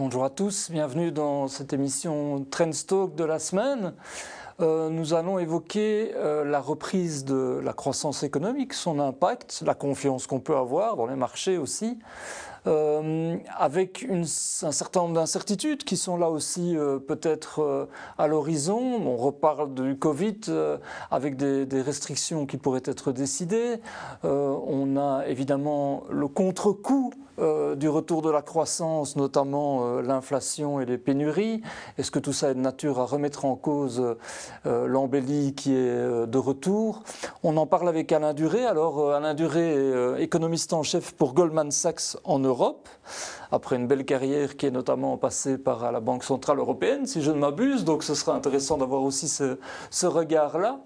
Bonjour à tous, bienvenue dans cette émission Talk de la semaine. Euh, nous allons évoquer euh, la reprise de la croissance économique, son impact, la confiance qu'on peut avoir dans les marchés aussi, euh, avec un certain nombre d'incertitudes qui sont là aussi euh, peut-être euh, à l'horizon. On reparle du Covid avec des, restrictions qui pourraient être décidées. on a évidemment le contre-coup du retour de la croissance, notamment l'inflation et les pénuries. Est-ce que tout ça est de nature à remettre en cause l'embellie qui est de retour? On en parle avec Alain Duré. Alors Alain Duré économiste en chef pour Goldman Sachs en Europe après une belle carrière qui est notamment passée par la Banque Centrale Européenne, si je ne m'abuse. Donc ce sera intéressant d'avoir aussi ce, regard-là.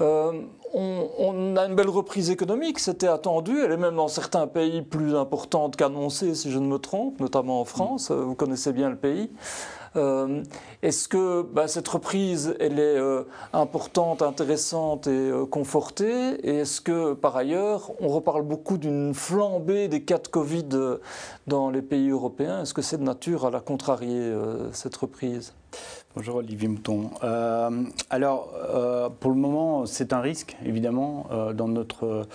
Euh, on, a une belle reprise économique, c'était attendu. Elle est même dans certains pays plus importante qu'annoncée, si je ne me trompe, notamment en France. Vous connaissez bien le pays. Euh, est-ce que bah, cette reprise, elle est euh, importante, intéressante et euh, confortée? Et est-ce que, par ailleurs, on reparle beaucoup d'une flambée des cas de Covid dans les pays européens? Est-ce que c'est de nature à la contrarier, cette reprise? Bonjour Olivier Mouton. alors, pour le moment, c'est un risque, évidemment, dans notre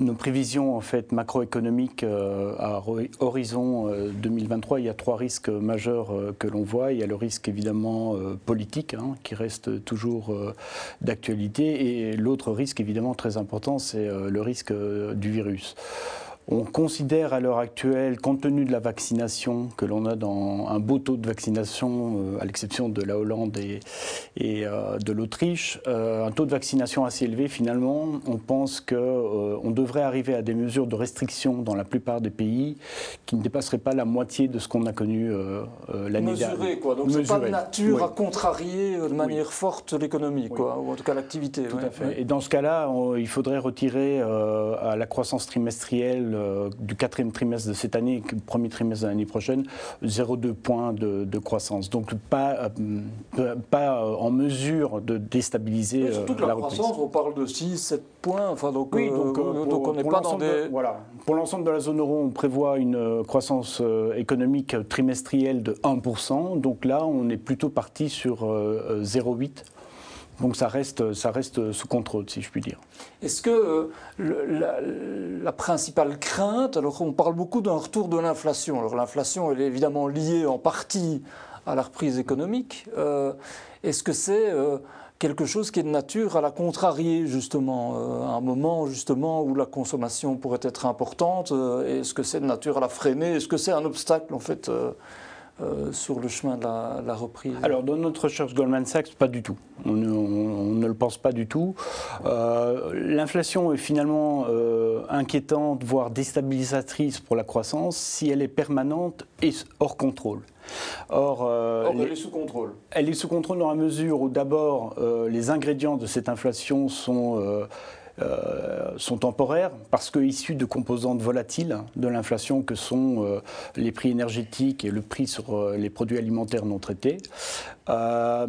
nos prévisions en fait macroéconomiques euh, à horizon 2023, euh, il y a trois risques majeurs euh, que l'on voit. Il y a le risque évidemment politique hein, qui reste toujours d'actualité et l'autre risque évidemment très important, c'est le risque du virus. On considère à l'heure actuelle, compte tenu de la vaccination, que l'on a dans un beau taux de vaccination, euh, à l'exception de la Hollande et, euh, de l'Autriche, euh, un taux de vaccination assez élevé. Finalement, on pense qu'on devrait arriver à des mesures de restriction dans la plupart des pays qui ne dépasseraient pas la moitié de ce qu'on a connu l'année dernière. Mesuré, quoi. Donc c'est pas de nature à contrarier de manière forte l'économie, quoi, ou en tout cas l'activité. Tout à fait. Et dans ce cas-là, il faudrait retirer à la croissance trimestrielle euh, du quatrième trimestre de cette année et premier trimestre de l'année prochaine, 0,2 points de, croissance. Donc pas, euh, pas euh, en mesure de déstabiliser Mais surtout que la, croissance, on parle de 6, 7 points. Enfin, donc, oui, donc, donc on n'est pas dans des... voilà. Pour l'ensemble de la zone euro, on prévoit une croissance économique trimestrielle de 1%. Donc là, on est plutôt parti sur 0,8%. Donc ça reste, ça reste sous contrôle, si je puis dire. Est-ce que euh, la, principale crainte, alors on parle beaucoup d'un retour de l'inflation. Alors l'inflation, elle est évidemment liée en partie à la reprise économique. Euh, est-ce que c'est euh, quelque chose qui est de nature à la contrarier, justement, à un moment justement où la consommation pourrait être importante Est-ce que c'est de nature à la freiner? Est-ce que c'est un obstacle, en fait euh, sur le chemin de la, reprise Alors, dans notre recherche Goldman Sachs, pas du tout. On, ne le pense pas du tout. Euh, l'inflation est finalement euh, inquiétante, voire déstabilisatrice pour la croissance si elle est permanente et hors contrôle. Or, elle est sous contrôle. Elle est sous contrôle dans la mesure où d'abord les ingrédients de cette inflation sont euh, sont temporaires parce que issus de composantes volatiles de l'inflation que sont euh, les prix énergétiques et le prix sur euh, les produits alimentaires non traités.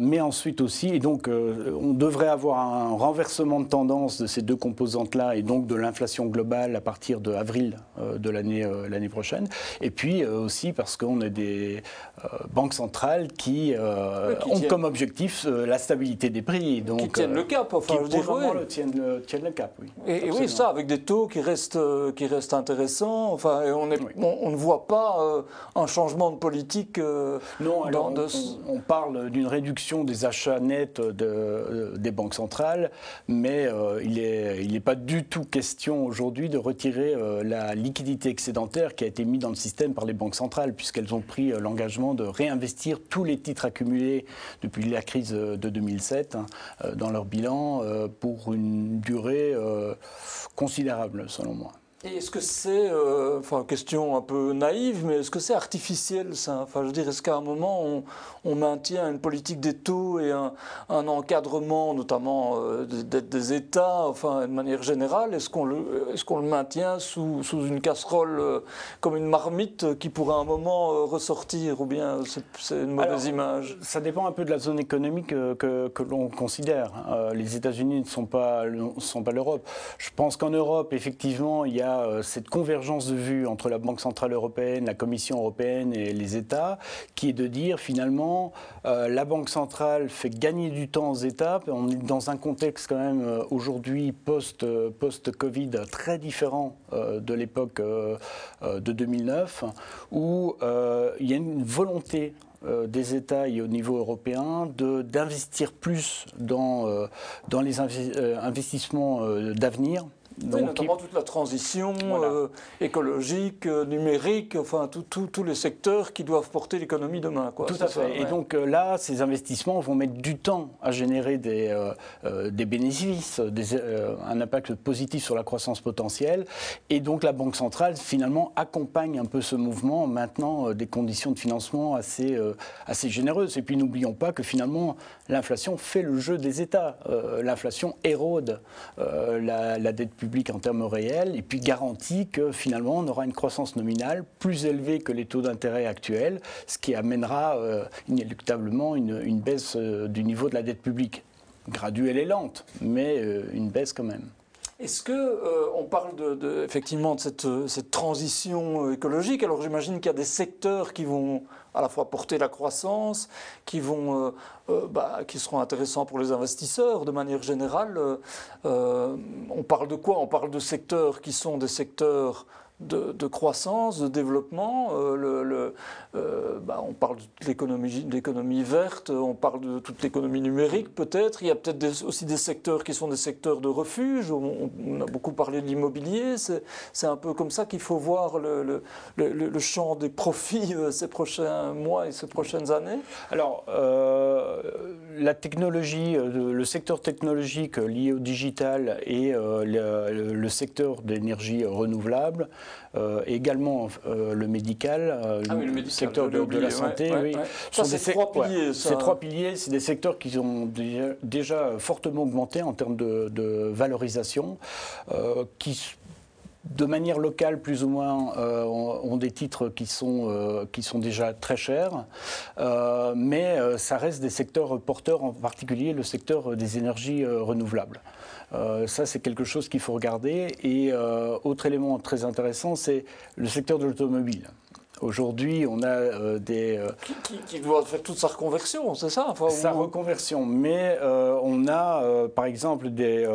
mais ensuite aussi, et donc on devrait avoir un renversement de tendance de ces deux composantes-là et donc de l'inflation globale à partir de avril de l'année l'année prochaine. Et puis aussi parce qu'on a des banques centrales qui, ont comme objectif la stabilité des prix. Donc, qui tiennent le cap, enfin, qui le, tiennent, le, tiennent le cap oui. Et, oui, ça, avec des taux qui restent, euh, qui restent intéressants. Enfin, on, est, on, ne voit pas euh, un changement de politique. Euh, non, alors on, parle d'une réduction des achats nets de, des banques centrales, mais il n'est il est pas du tout question aujourd'hui de retirer la liquidité excédentaire qui a été mise dans le système par les banques centrales, puisqu'elles ont pris l'engagement de réinvestir tous les titres accumulés depuis la crise de 2007 hein, dans leur bilan pour une durée euh, considérable, selon moi. Et est-ce que c'est, euh, enfin, question un peu naïve, mais est-ce que c'est artificiel ça? Enfin, je veux dire, est-ce qu'à un moment on, on, maintient une politique des taux et un, un encadrement, notamment euh, des, des, États, enfin, de manière générale, est-ce qu'on le, est-ce qu'on le maintient sous, sous une casserole euh, comme une marmite qui pourrait à un moment euh, ressortir, ou bien c'est, une mauvaise image? Ça dépend un peu de la zone économique que, que l'on considère. les États-Unis ne sont pas, sont pas l'Europe. Je pense qu'en Europe, effectivement, il y a a cette convergence de vues entre la Banque Centrale Européenne, la Commission Européenne et les États, qui est de dire finalement, la Banque Centrale fait gagner du temps aux États. On est dans un contexte quand même aujourd'hui post-Covid très différent de l'époque de 2009, où il y a une volonté euh, des États et au niveau européen d'investir plus dans, euh, dans les euh, investissements d'avenir oui, notamment toute la transition euh, écologique, euh, numérique, enfin tous les secteurs qui doivent porter l'économie demain. Quoi, Tout à fait. Et donc euh, là, ces investissements vont mettre du temps à générer des, des bénéfices, des, un impact positif sur la croissance potentielle. Et donc la Banque centrale, finalement, accompagne un peu ce mouvement en maintenant des conditions de financement assez, assez généreuses. Et puis n'oublions pas que finalement, l'inflation fait le jeu des États. l'inflation érode la, la dette en termes réels et puis garantit que finalement on aura une croissance nominale plus élevée que les taux d'intérêt actuels, ce qui amènera euh, inéluctablement une, baisse euh, du niveau de la dette publique. Graduelle et lente, mais euh, une baisse quand même. Est-ce que on parle de, effectivement de cette transition écologique? Alors j'imagine qu'il y a des secteurs qui vont à la fois porter la croissance, qui, vont, euh, euh, bah, qui seront intéressants pour les investisseurs de manière générale. Euh, on parle de quoi? On parle de secteurs qui sont des secteurs de, croissance, de développement. Euh, euh, bah, on parle de l'économie verte, on parle de toute l'économie numérique peut-être. Il y a peut-être aussi des secteurs qui sont des secteurs de refuge. On, a beaucoup parlé de l'immobilier. C'est un peu comme ça qu'il faut voir le, champ des profits euh, ces prochains mois et ces prochaines années. Alors, la technologie, le secteur technologique lié au digital et le, secteur d'énergie renouvelable euh, également euh, le médical, euh, ah le, secteur de, la santé. oui. trois piliers. Ces trois piliers, c'est des secteurs qui ont déjà, fortement augmenté en termes de, valorisation, qui de manière locale, plus ou moins, ont, des titres qui sont, sont déjà très chers, mais ça reste des secteurs porteurs, en particulier le secteur des énergies renouvelables. Euh, ça, c'est quelque chose qu'il faut regarder. Et euh, autre élément très intéressant, c'est le secteur de l'automobile. Aujourd'hui, on a euh, des... Euh, qui, doit faire toute sa reconversion, c'est ça Sa reconversion, mais euh, on a par exemple des,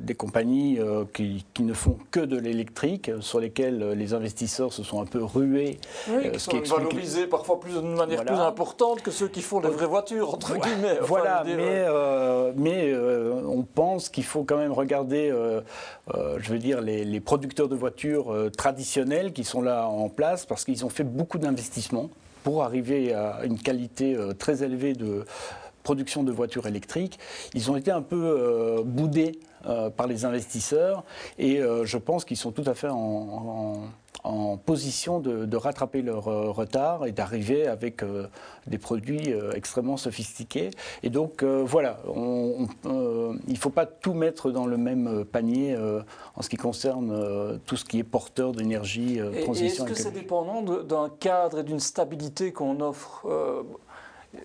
des compagnies qui, qui, ne font que de l'électrique, sur lesquelles les investisseurs se sont un peu rués. Oui, qui sont valorisés parfois plus, de manière plus importante que ceux qui font les vraies voitures, entre guillemets. voilà, mais, mais on pense qu'il faut quand même regarder, je veux dire, les, les producteurs de voitures traditionnels qui sont là en place, parce qu'ils ont fait beaucoup d'investissements pour arriver à une qualité euh, très élevée de production de voitures électriques. Ils ont été un peu euh, boudés euh, par les investisseurs et je pense qu'ils sont tout à fait en en position de, rattraper leur euh, retard et d'arriver avec euh, des produits euh, extrêmement sophistiqués. Et donc voilà, il ne faut pas tout mettre dans le même panier en ce qui concerne tout ce qui est porteur d'énergie, transition. Est-ce que c'est dépendant d'un cadre et d'une stabilité qu'on offre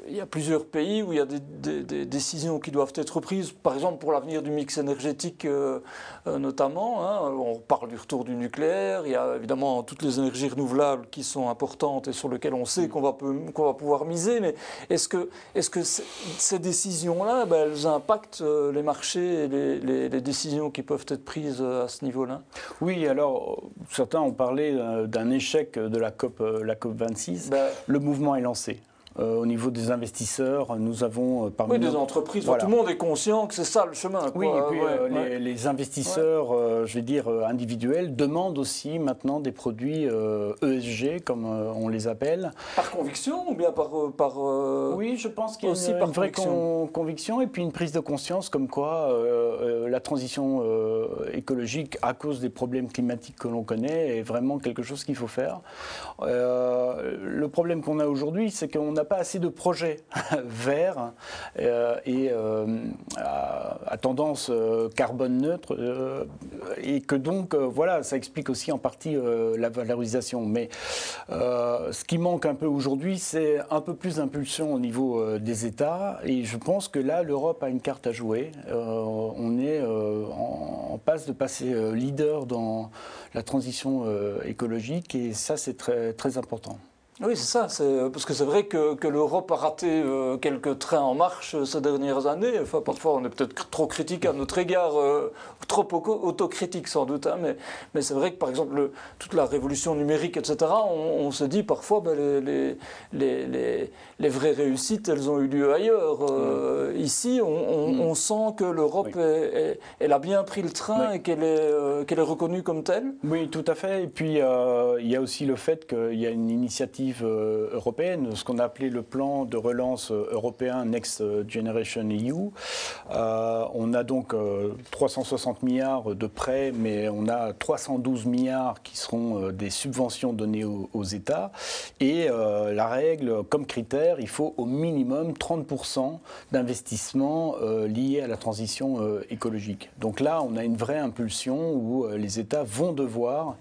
il y a plusieurs pays où il y a des, décisions qui doivent être prises, par exemple pour l'avenir du mix énergétique euh, euh, notamment. Hein. On parle du retour du nucléaire, il y a évidemment toutes les énergies renouvelables qui sont importantes et sur lesquelles on sait qu'on va, qu'on va pouvoir miser, mais est-ce que, est que ces décisions-là, ben, elles impactent euh, les marchés et les, décisions qui peuvent être prises à ce niveau-là? Oui, alors certains ont parlé d'un échec de la COP, la COP 26. Ben, le mouvement est lancé. Euh, au niveau des investisseurs, nous avons euh, parmi oui, des entreprises. Tout le monde est conscient que c'est ça le chemin. Oui, et puis euh, les, investisseurs, je vais dire individuels, demandent aussi maintenant des produits ESG, e comme on les appelle. Par conviction ou bien par, par Oui, je pense qu'il y a aussi une, par vraie conviction. et puis une prise de conscience comme quoi la transition écologique, à cause des problèmes climatiques que l'on connaît, est vraiment quelque chose qu'il faut faire. le problème qu'on a aujourd'hui, c'est qu'on a pas assez de projets verts euh, et euh, à, tendance euh, carbone neutre et que donc, voilà, ça explique aussi en partie la valorisation. Mais ce qui manque un peu aujourd'hui, c'est un peu plus d'impulsion au niveau des États. Et je pense que là, l'Europe a une carte à jouer. on est en, passe de passer leader dans la transition écologique et ça, c'est très, très important. Oui, c'est ça. Parce que c'est vrai que, que l'Europe a raté euh, quelques trains en marche euh, ces dernières années. Enfin, parfois, on est peut-être trop critique à notre égard, euh, trop autocritique sans doute. Hein, mais, mais c'est vrai que, par exemple, toute la révolution numérique, etc., on, se dit parfois ben, les, les, les, les, vraies réussites, elles ont eu lieu ailleurs. Ici, on, mm. on, sent que l'Europe, elle a bien pris le train et qu'elle est, qu'elle est reconnue comme telle. Oui, tout à fait. Et puis, il y a aussi le fait qu'il y a une initiative euh, européenne, ce qu'on a appelé le plan de relance euh, européen Next Generation EU. Euh, on a donc 360 milliards de prêts, mais on a 312 milliards qui seront des subventions données aux, États. Et la règle, comme critère, il faut au minimum 30% d'investissement liés à la transition écologique. Donc là, on a une vraie impulsion où les États vont devoir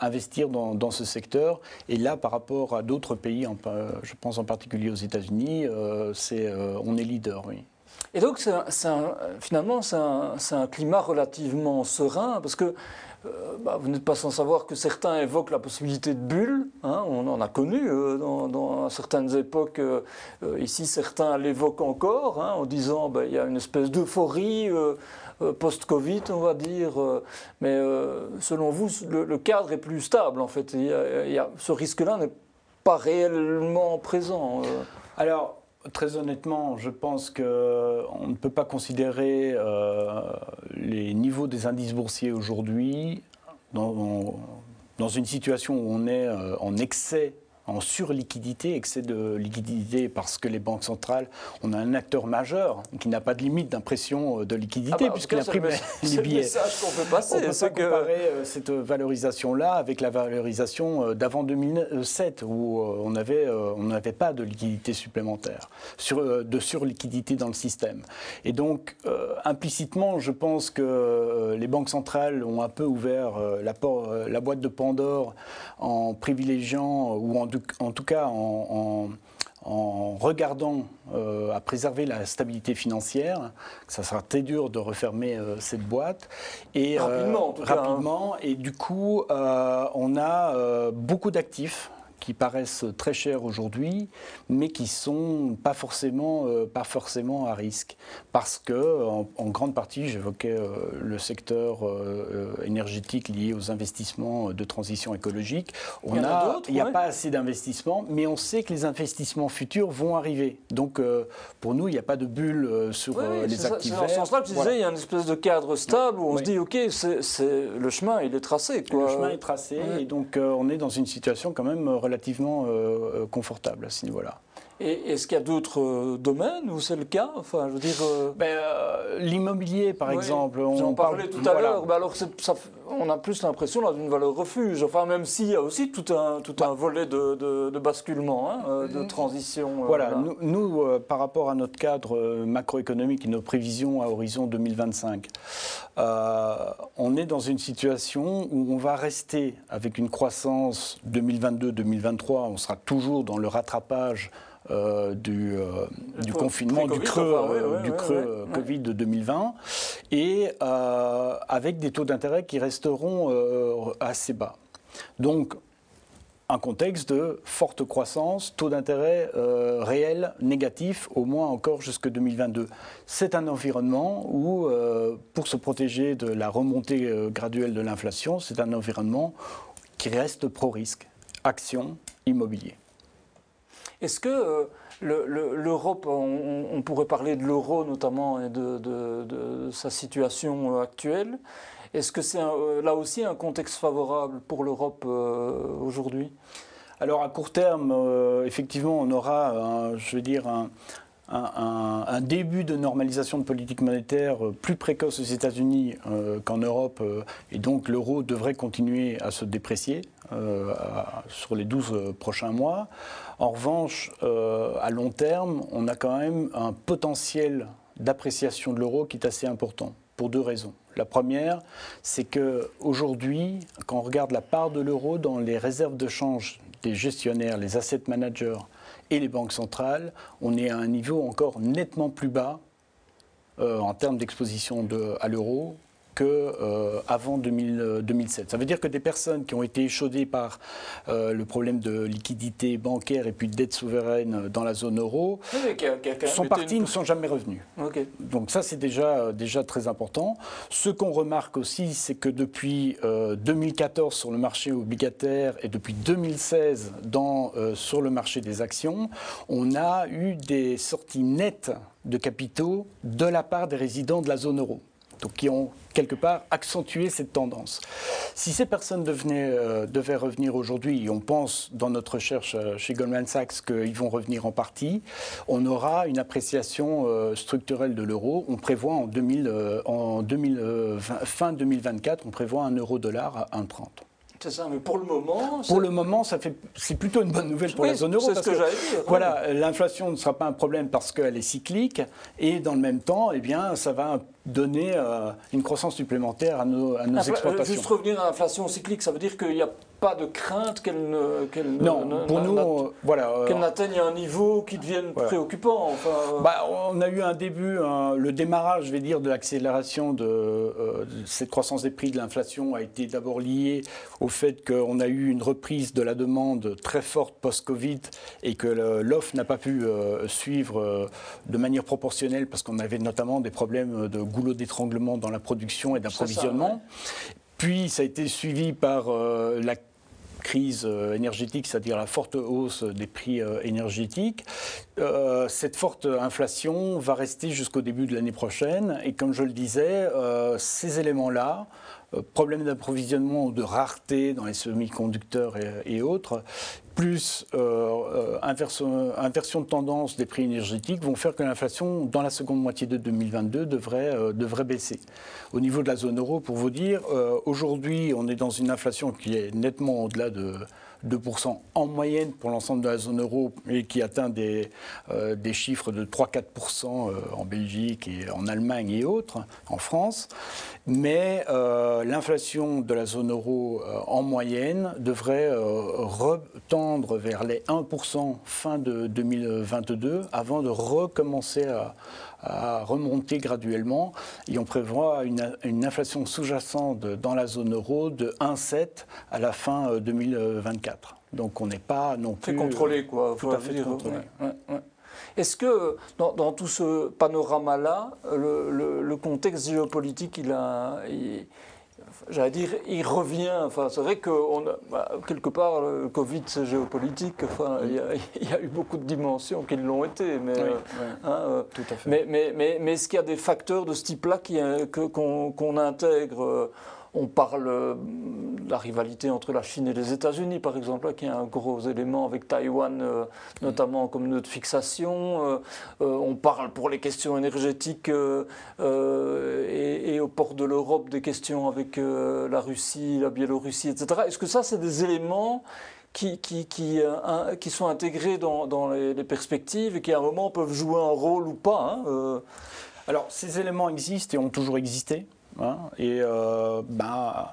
investir dans, dans ce secteur. Et là, par rapport à d'autres pays, je pense en particulier aux États-Unis, euh, euh, on est leader, oui. Et donc, finalement, c'est un, climat relativement serein, parce que euh, bah, vous n'êtes pas sans savoir que certains évoquent la possibilité de bulle. Hein, on en a connu dans, certaines époques. ici, certains l'évoquent encore hein, en disant qu'il bah, y a une espèce d'euphorie post-Covid, on va dire. Euh, mais euh, selon vous, le, cadre est plus stable, en fait. Il ce risque-là n'est pas réellement présent. Alors, Très honnêtement, je pense qu'on ne peut pas considérer les niveaux des indices boursiers aujourd'hui dans, une situation où on est en excès en surliquidité, excès de liquidité, parce que les banques centrales, on a un acteur majeur qui n'a pas de limite d'impression de liquidité, ah bah, puisqu'il imprime les billets. C'est qu'on peut passer. On peut pas comparer euh, cette valorisation-là avec la valorisation euh, d'avant 2007, où euh, on n'avait on pas de liquidité supplémentaire, sur, de surliquidité dans le système. Et donc, implicitement, je pense que les banques centrales ont un peu ouvert la, la boîte de Pandore en privilégiant ou en en tout cas en, regardant euh, à préserver la stabilité financière, ça sera très dur de refermer euh, cette boîte. Et, euh, rapidement, hein. rapidement. Et du coup, on a beaucoup d'actifs qui paraissent très chers aujourd'hui, mais qui sont pas forcément, euh, pas forcément à risque. Parce que, en, grande partie, j'évoquais euh, le secteur euh, énergétique lié aux investissements de transition écologique. On il n'y a, a pas assez d'investissements, mais on sait que les investissements futurs vont arriver. Donc, pour nous, il n'y a pas de bulle sur les actifs C'est dans ce sens-là que je disais, il y a une espèce de cadre stable où on se dit, OK, c'est, le chemin, il est tracé. Quoi. Le chemin est tracé, et donc on est dans une situation quand même relativement euh, confortable à ce niveau-là. Et est-ce qu'il y a d'autres euh, domaines où c'est le cas? Enfin, je veux dire. Euh, ben, L'immobilier, par exemple. On en parlait tout à l'heure. Ben alors, ça, on a plus l'impression d'une valeur refuge. Enfin, même s'il y a aussi tout un, tout un volet de, de, basculement, hein, de transition. Voilà. Nous, nous par rapport à notre cadre macroéconomique et nos prévisions à horizon 2025, on est dans une situation où on va rester avec une croissance 2022-2023. On sera toujours dans le rattrapage euh, du, euh, du confinement, du creux, du creux Covid de 2020, et euh, avec des taux d'intérêt qui resteront assez bas. Donc, un contexte de forte croissance, taux d'intérêt réel négatif, au moins encore jusque 2022. C'est un environnement où, pour se protéger de la remontée graduelle de l'inflation, c'est un environnement qui reste pro-risque. Action, immobilier. Est-ce que euh, l'Europe, on, pourrait parler de l'euro notamment et de, sa situation euh, actuelle, est-ce que c'est euh, là aussi un contexte favorable pour l'Europe aujourd'hui? Alors à court terme, effectivement, on aura, je veux dire, un, un, début de normalisation de politique monétaire plus précoce aux États-Unis qu'en Europe, et donc l'euro devrait continuer à se déprécier sur les 12 prochains mois. En revanche, euh, à long terme, on a quand même un potentiel d'appréciation de l'euro qui est assez important. pour deux raisons. La première, c'est qu'aujourd'hui, quand on regarde la part de l'euro dans les réserves de change des gestionnaires, les asset managers et les banques centrales, on est à un niveau encore nettement plus bas euh, en termes d'exposition à l'euro qu'avant euh, 2007. Ça veut dire que des personnes qui ont été échaudées par euh, le problème de liquidité bancaire et puis de dette souveraine dans la zone euro sont parties, et ne sont jamais revenues. Donc ça, c'est déjà, déjà très important. Ce qu'on remarque aussi, c'est que depuis 2014 euh, sur le marché obligataire et depuis 2016 dans, sur le marché des actions, on a eu des sorties nettes de capitaux de la part des résidents de la zone euro qui ont quelque part accentué cette tendance. Si ces personnes euh, devaient revenir aujourd'hui, on pense dans notre recherche euh, chez Goldman Sachs qu'ils vont revenir en partie, on aura une appréciation euh, structurelle de l'euro. On prévoit en, 2000, en 2020, fin 2024, on prévoit un euro-dollar à 1,30. C'est ça, mais pour le moment. Pour le moment, ça fait, c'est plutôt une bonne nouvelle pour la zone euro. C'est ce que, j'allais dire. Voilà, l'inflation ne sera pas un problème parce qu'elle est cyclique, et dans le même temps, eh bien, ça va donner euh, une croissance supplémentaire à nos, à nos exportations. Juste revenir à l'inflation cyclique, ça veut dire qu'il y a pas de crainte qu'elle ne, qu'elle non, pour nous, voilà, euh, qu'elle n'atteigne un niveau qui devienne préoccupant. Enfin, euh. bah, on a eu un début, le démarrage, je vais dire, de l'accélération de, euh, de, cette croissance des prix de l'inflation a été d'abord lié au fait qu'on a eu une reprise de la demande très forte post-Covid et que l'offre n'a pas pu suivre de manière proportionnelle parce qu'on avait notamment des problèmes de goulot d'étranglement dans la production et d'approvisionnement. Puis ça a été suivi par la crise euh, énergétique, c'est-à-dire la forte hausse des prix euh, énergétiques. Euh, cette forte inflation va rester jusqu'au début de l'année prochaine. Et comme je le disais, ces éléments-là, problèmes d'approvisionnement ou de rareté dans les semi-conducteurs et, autres, plus inversion, inversion, de tendance des prix énergétiques vont faire que l'inflation, dans la seconde moitié de 2022, devrait, devrait baisser. Au niveau de la zone euro, pour vous dire, aujourd'hui, on est dans une inflation qui est nettement au-delà de 2% en moyenne pour l'ensemble de la zone euro et qui atteint des, euh, chiffres de 3-4% euh, en Belgique et en Allemagne et autres, en France. Mais euh, l'inflation de la zone euro en moyenne devrait retendre vers les 1% fin de 2022 avant de recommencer à, à remonter graduellement et on prévoit une, une inflation sous-jacente dans la zone euro de 1,7 à la fin 2024. Euh, Donc on n'est pas non plus... C'est contrôlé quoi. Tout à fait dire, contrôlé. Ouais, ouais. Est-ce que dans, dans, tout ce panorama-là, le, le, le, contexte géopolitique, il a... Il j'allais dire, il revient. Enfin, c'est vrai que on bah, quelque part, le Covid, c'est géopolitique. Enfin, il, y a, il, y a, eu beaucoup de dimensions qui l'ont été. Mais, oui, Hein, euh, Tout à fait. Mais, mais, mais, mais est-ce qu'il y a des facteurs de ce type-là qu'on qu intègre euh, on parle euh, de la rivalité entre la Chine et les États-Unis, par exemple, qui est un gros élément avec Taïwan, euh, notamment comme nœud de fixation. Euh, on parle pour les questions énergétiques et, et, au port de l'Europe des questions avec la Russie, la Biélorussie, etc. Est-ce que ça, c'est des éléments qui, euh, sont intégrés dans, les, perspectives et qui à un moment peuvent jouer un rôle ou pas. Hein, euh? Alors ces éléments existent et ont toujours existé. Hein, et ben,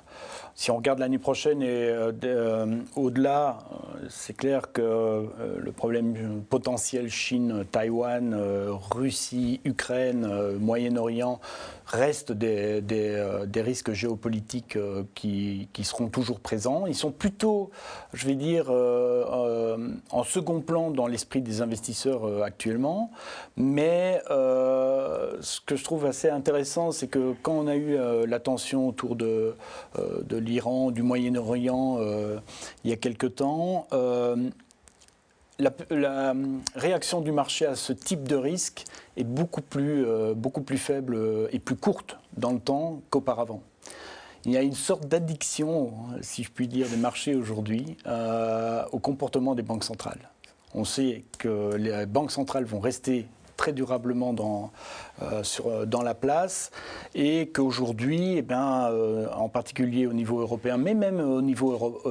si on regarde l'année prochaine et euh, euh, au-delà, euh, c'est clair que le problème potentiel Chine-Taïwan, Russie, Ukraine, Moyen-Orient restent des, risques géopolitiques qui, qui, seront toujours présents. Ils sont plutôt, je vais dire, en second plan dans l'esprit des investisseurs actuellement. Mais ce que je trouve assez intéressant, c'est que quand on a eu l'attention autour de, de l'Iran, du Moyen-Orient euh, il y a quelque temps. Euh, la, réaction du marché à ce type de risque est beaucoup plus, euh, beaucoup plus faible et plus courte dans le temps qu'auparavant. Il y a une sorte d'addiction, si je puis dire, des marchés aujourd'hui au comportement des banques centrales. On sait que les banques centrales vont rester très durablement dans, euh, euh, dans la place et qu'aujourd'hui, eh euh, en particulier au niveau européen, mais même au niveau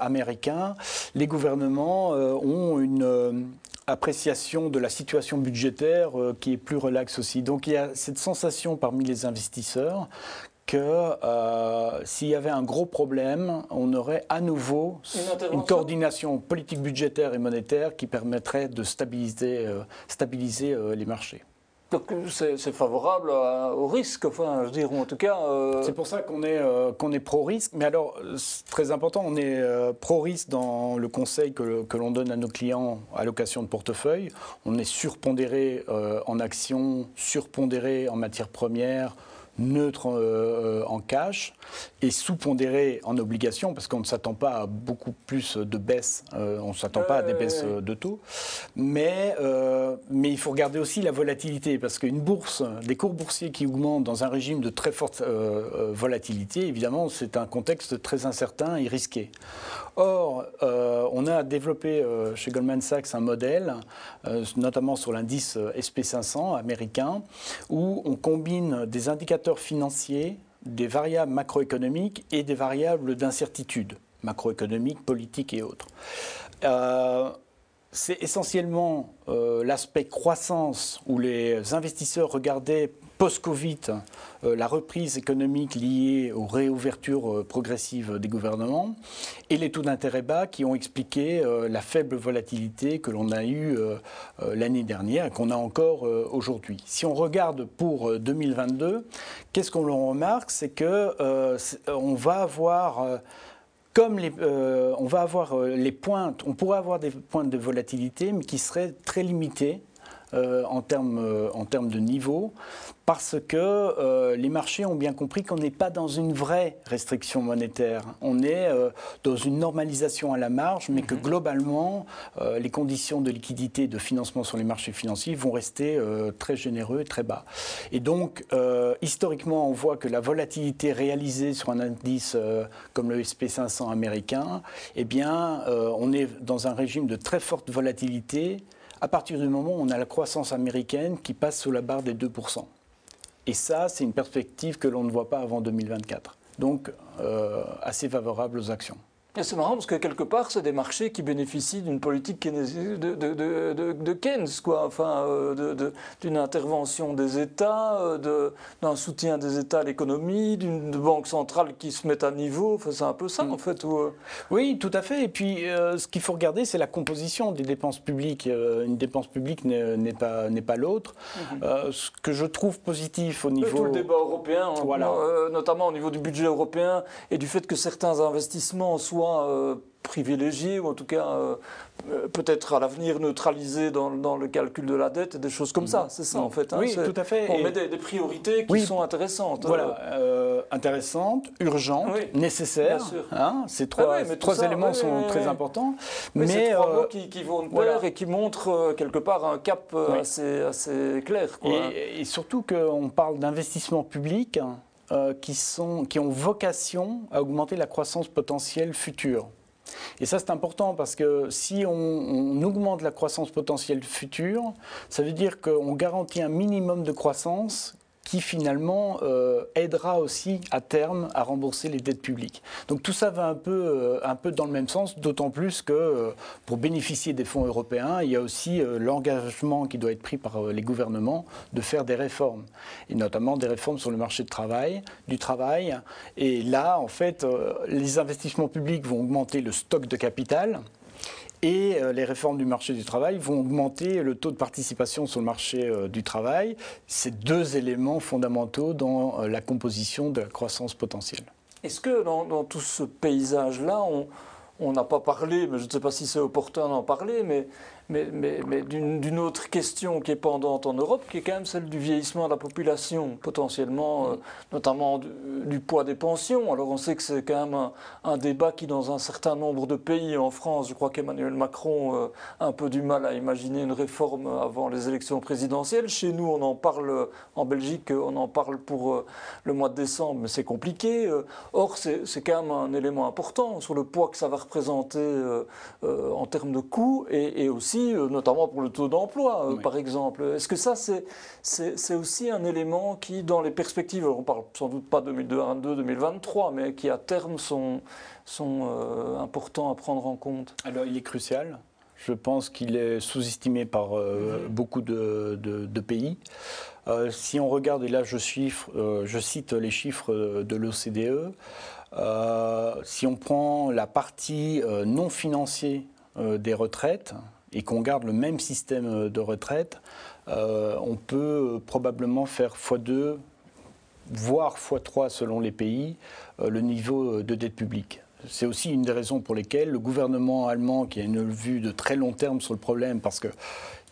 américain, les gouvernements ont une appréciation de la situation budgétaire qui est plus relaxe aussi. Donc il y a cette sensation parmi les investisseurs que euh, s'il y avait un gros problème, on aurait à nouveau une, coordination politique budgétaire et monétaire qui permettrait de stabiliser, euh, stabiliser euh, les marchés. Donc c'est favorable au risque, enfin, je dire, en tout cas. C'est pour ça qu'on est, qu'on est pro-risque. Mais alors, très important, on est pro-risque dans le conseil que, que l'on donne à nos clients à location de portefeuille. On est surpondéré en actions, surpondéré en matières premières, neutre euh, en cash et sous-pondéré en obligation, parce qu'on ne s'attend pas à beaucoup plus de baisses, euh, on ne s'attend pas à des baisses euh, de taux. Mais, mais il faut regarder aussi la volatilité, parce qu'une bourse, des cours boursiers qui augmentent dans un régime de très forte volatilité, évidemment, c'est un contexte très incertain et risqué. Or, on a développé chez Goldman Sachs un modèle, notamment sur l'indice SP500 américain, où on combine des indicateurs financiers, des variables macroéconomiques et des variables d'incertitude, macroéconomiques, politiques et autres. Euh, c'est essentiellement euh, l'aspect croissance où les investisseurs regardaient post-Covid euh, la reprise économique liée aux réouvertures euh, progressives des gouvernements et les taux d'intérêt bas qui ont expliqué la faible volatilité que l'on a eue l'année dernière et qu'on a encore aujourd'hui. Si on regarde pour 2022, qu'est-ce qu'on remarque? C'est que va avoir comme euh, on va avoir euh, les pointes, on pourrait avoir des pointes de volatilité, mais qui seraient très limitées euh, en, termes, euh, en termes de niveau, parce que euh, les marchés ont bien compris qu'on n'est pas dans une vraie restriction monétaire. On est dans une normalisation à la marge, mais que mhm. globalement, les conditions de liquidité et de financement sur les marchés financiers vont rester très généreux et très bas. Et donc, historiquement, on voit que la volatilité réalisée sur un indice comme le SP500 américain, eh bien, on est dans un régime de très forte volatilité à partir du moment où on a la croissance américaine qui passe sous la barre des 2%. Et ça, c'est une perspective que l'on ne voit pas avant 2024. Donc, euh, assez favorable aux actions. C'est marrant parce que quelque part, c'est des marchés qui bénéficient d'une politique de, de, Keynes, quoi. Enfin, euh, d'une intervention des États, euh, d'un soutien des États à l'économie, d'une banque centrale qui se met à niveau. Enfin, c'est un peu ça, mm. en fait. Euh. Oui, tout à fait. Et puis, ce qu'il faut regarder, c'est la composition des dépenses publiques. une dépense publique n'est pas, pas l'autre. Mm-hmm. ce que je trouve positif au niveau. Tout le débat européen, voilà. notamment au niveau du budget européen et du fait que certains investissements soient euh, privilégié, ou en tout cas euh, euh, peut-être à l'avenir neutralisé dans, dans, le calcul de la dette, des choses comme ça. C'est ça en fait. Hein, oui, tout à fait. On met des, priorités qui sont intéressantes. Voilà, intéressantes, urgentes, nécessaires. Hein, ces trois, ah trois éléments sont très importants. Mais, mais trois mots qui, vont de pair et qui montrent quelque part un cap assez, assez, clair. Et, et, surtout qu'on parle d'investissement public euh, qui, sont, qui ont vocation à augmenter la croissance potentielle future. Et ça, c'est important parce que si on, on, augmente la croissance potentielle future, ça veut dire qu'on garantit un minimum de croissance qui finalement euh, aidera aussi à terme à rembourser les dettes publiques. Donc tout ça va un peu, euh, dans le même sens, d'autant plus que euh, pour bénéficier des fonds européens, il y a aussi l'engagement qui doit être pris par les gouvernements de faire des réformes, et notamment des réformes sur le marché du travail. Et là, en fait, les investissements publics vont augmenter le stock de capital et euh, les réformes du marché du travail vont augmenter le taux de participation sur le marché euh, du travail. C'est deux éléments fondamentaux dans euh, la composition de la croissance potentielle. Est-ce que dans, tout ce paysage-là, on n'a pas parlé, mais je ne sais pas si c'est opportun d'en parler, mais mais, d'une autre question qui est pendante en Europe, qui est quand même celle du vieillissement de la population, potentiellement, euh, notamment du, poids des pensions. Alors on sait que c'est quand même un, débat qui, dans un certain nombre de pays, en France, je crois qu'Emmanuel Macron euh, a un peu du mal à imaginer une réforme avant les élections présidentielles. Chez nous, on en parle, en Belgique, on en parle pour euh, le mois de décembre, mais c'est compliqué. Or, c'est quand même un élément important sur le poids que ça va représenter en termes de coûts et aussi euh, notamment pour le taux d'emploi, euh, par exemple. Est-ce que ça, c'est aussi un élément qui, dans les perspectives, on parle sans doute pas 2022-2023, mais qui à terme sont, sont euh, importants à prendre en compte? Alors il est crucial. Je pense qu'il est sous-estimé par beaucoup de, pays. si on regarde, et là je, je cite les chiffres de l'OCDE, si on prend la partie non financière des retraites et qu'on garde le même système de retraite, on peut probablement faire x2 voire x3 selon les pays, euh, le niveau de dette publique. C'est aussi une des raisons pour lesquelles le gouvernement allemand, qui a une vue de très long terme sur le problème, parce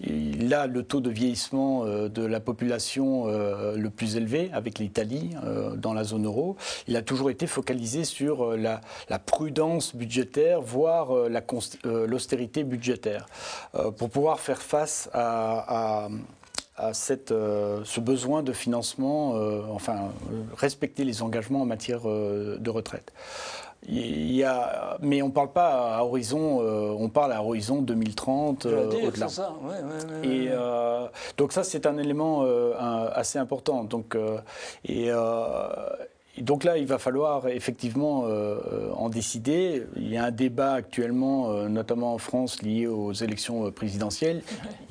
qu'il a le taux de vieillissement euh, de la population euh, le plus élevé avec l'Italie dans la zone euro, il a toujours été focalisé sur la, prudence budgétaire, voire l'austérité budgétaire, pour pouvoir faire face à euh, ce besoin de financement, euh, enfin, respecter les engagements en matière euh, de retraite. Il y a, mais on ne parle pas à horizon, on parle à horizon 2030 au-delà. Ça. et donc ça c'est un élément assez important. Donc et, donc là, il va falloir effectivement euh, en décider. Il y a un débat actuellement, euh, notamment en France, lié aux élections euh, présidentielles.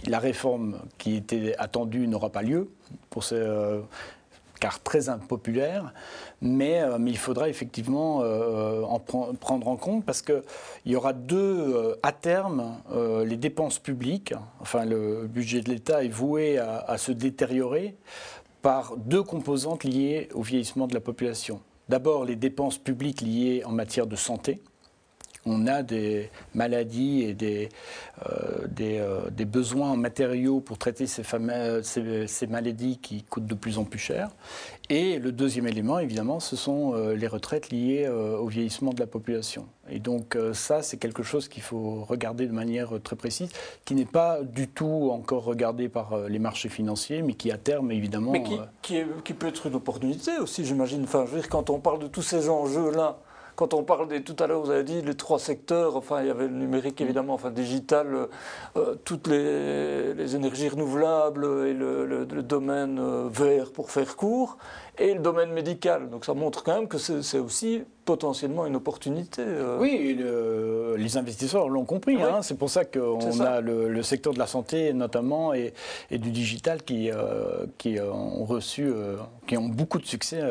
La réforme qui était attendue n'aura pas lieu, pour ce, car très impopulaire. Mais, mais il faudra effectivement en prendre en compte parce qu'il y aura deux, à terme, les dépenses publiques, enfin le budget de l'État est voué à se détériorer par deux composantes liées au vieillissement de la population. D'abord, les dépenses publiques liées en matière de santé, on a des maladies et des, euh, euh, des, besoins en matériaux pour traiter ces, ces, maladies qui coûtent de plus en plus cher. Et le deuxième élément, évidemment, ce sont euh, les retraites liées au vieillissement de la population. Et donc ça, c'est quelque chose qu'il faut regarder de manière très précise, qui n'est pas du tout encore regardé par les marchés financiers, mais qui à terme, évidemment... Mais qui, qui peut être une opportunité aussi, j'imagine. Enfin, je veux dire, quand on parle de tous ces enjeux-là, quand on parle des, tout à l'heure, vous avez dit les trois secteurs, enfin, il y avait le numérique évidemment, enfin, digital, euh, euh, toutes les, énergies renouvelables et le, domaine euh, vert pour faire court, et le domaine médical. Donc ça montre quand même que c'est aussi potentiellement une opportunité. Oui, les investisseurs l'ont compris. Hein. c'est pour ça qu'on a le, secteur de la santé notamment et, du digital qui, qui ont reçu, qui ont beaucoup de succès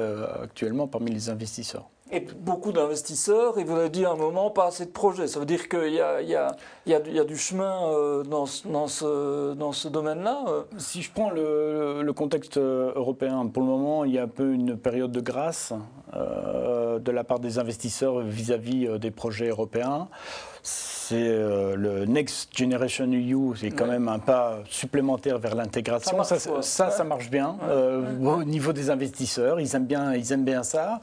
actuellement parmi les investisseurs et beaucoup d'investisseurs, vous avez dit à un moment, pas assez de projets. Ça veut dire qu'il y a, du chemin euh, dans, ce, domaine-là euh. Si je prends le, contexte euh, européen, pour le moment, il y a un peu une période de grâce de la part des investisseurs vis-à-vis -vis des projets européens c'est euh, le Next Generation EU, c'est quand même un pas supplémentaire vers l'intégration. Ça, ça, ça, marche bien euh, au niveau des investisseurs. Ils aiment bien, ils aiment bien ça.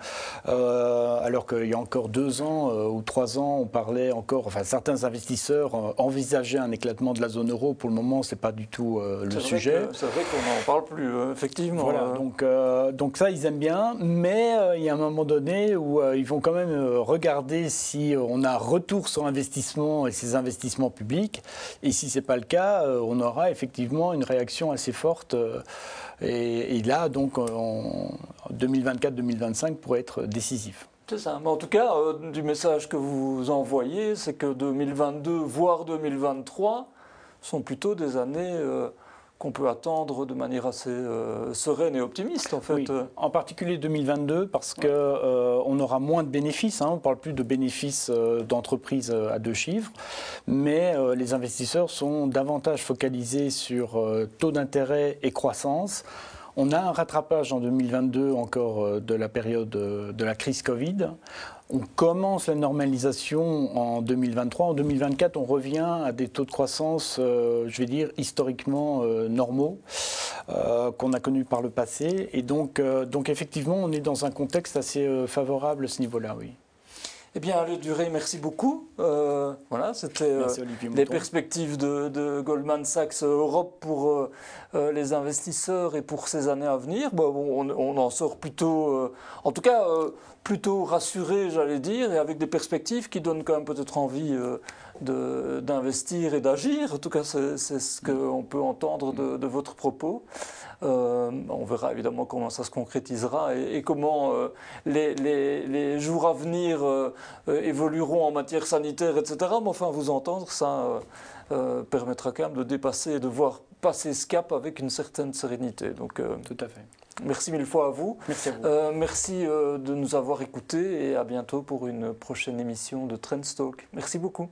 Euh, alors qu'il y a encore deux ans ou trois ans, on parlait encore, enfin certains investisseurs envisageaient un éclatement de la zone euro. Pour le moment, c'est pas du tout le sujet. C'est vrai qu'on n'en parle plus, effectivement. Voilà, donc, donc ça, ils aiment bien. Mais il y a un moment donné où ils vont quand même regarder si on a retour sur investissement et ces investissements publics. Et si ce n'est pas le cas, euh, on aura effectivement une réaction assez forte. Euh, et, là, donc, en 2024-2025 pourrait être décisif. C'est ça. Mais en tout cas, euh, du message que vous envoyez, c'est que 2022, voire 2023, sont plutôt des années qu'on peut attendre de manière assez euh, sereine et optimiste en fait. En particulier 2022 parce qu'on euh, on aura moins de bénéfices. Hein. On ne parle plus de bénéfices euh, d'entreprises à deux chiffres, mais les investisseurs sont davantage focalisés sur taux d'intérêt et croissance. On a un rattrapage en 2022 encore de la période de la crise Covid. On commence la normalisation en 2023. En 2024, on revient à des taux de croissance, euh, je vais dire, historiquement euh, normaux euh, qu'on a connus par le passé. Et donc, donc, effectivement, on est dans un contexte assez favorable à ce niveau-là, oui. Eh bien, Alain Duré, merci beaucoup. voilà, c'était les perspectives de, Goldman Sachs Europe pour les investisseurs et pour ces années à venir. Bon, on, en sort plutôt, en tout cas, plutôt rassuré, j'allais dire, et avec des perspectives qui donnent quand même peut-être envie euh, d'investir et d'agir. En tout cas, c'est ce qu'on peut entendre de, votre propos. Euh, on verra évidemment comment ça se concrétisera et, comment euh, les, jours à venir évolueront en matière sanitaire, etc. Mais enfin, vous entendre, ça permettra quand même de dépasser et de voir passer ce cap avec une certaine sérénité. Donc, Tout à fait. Merci mille fois à vous. Merci à vous. merci de nous avoir écoutés et à bientôt pour une prochaine émission de Trendstalk. Merci beaucoup.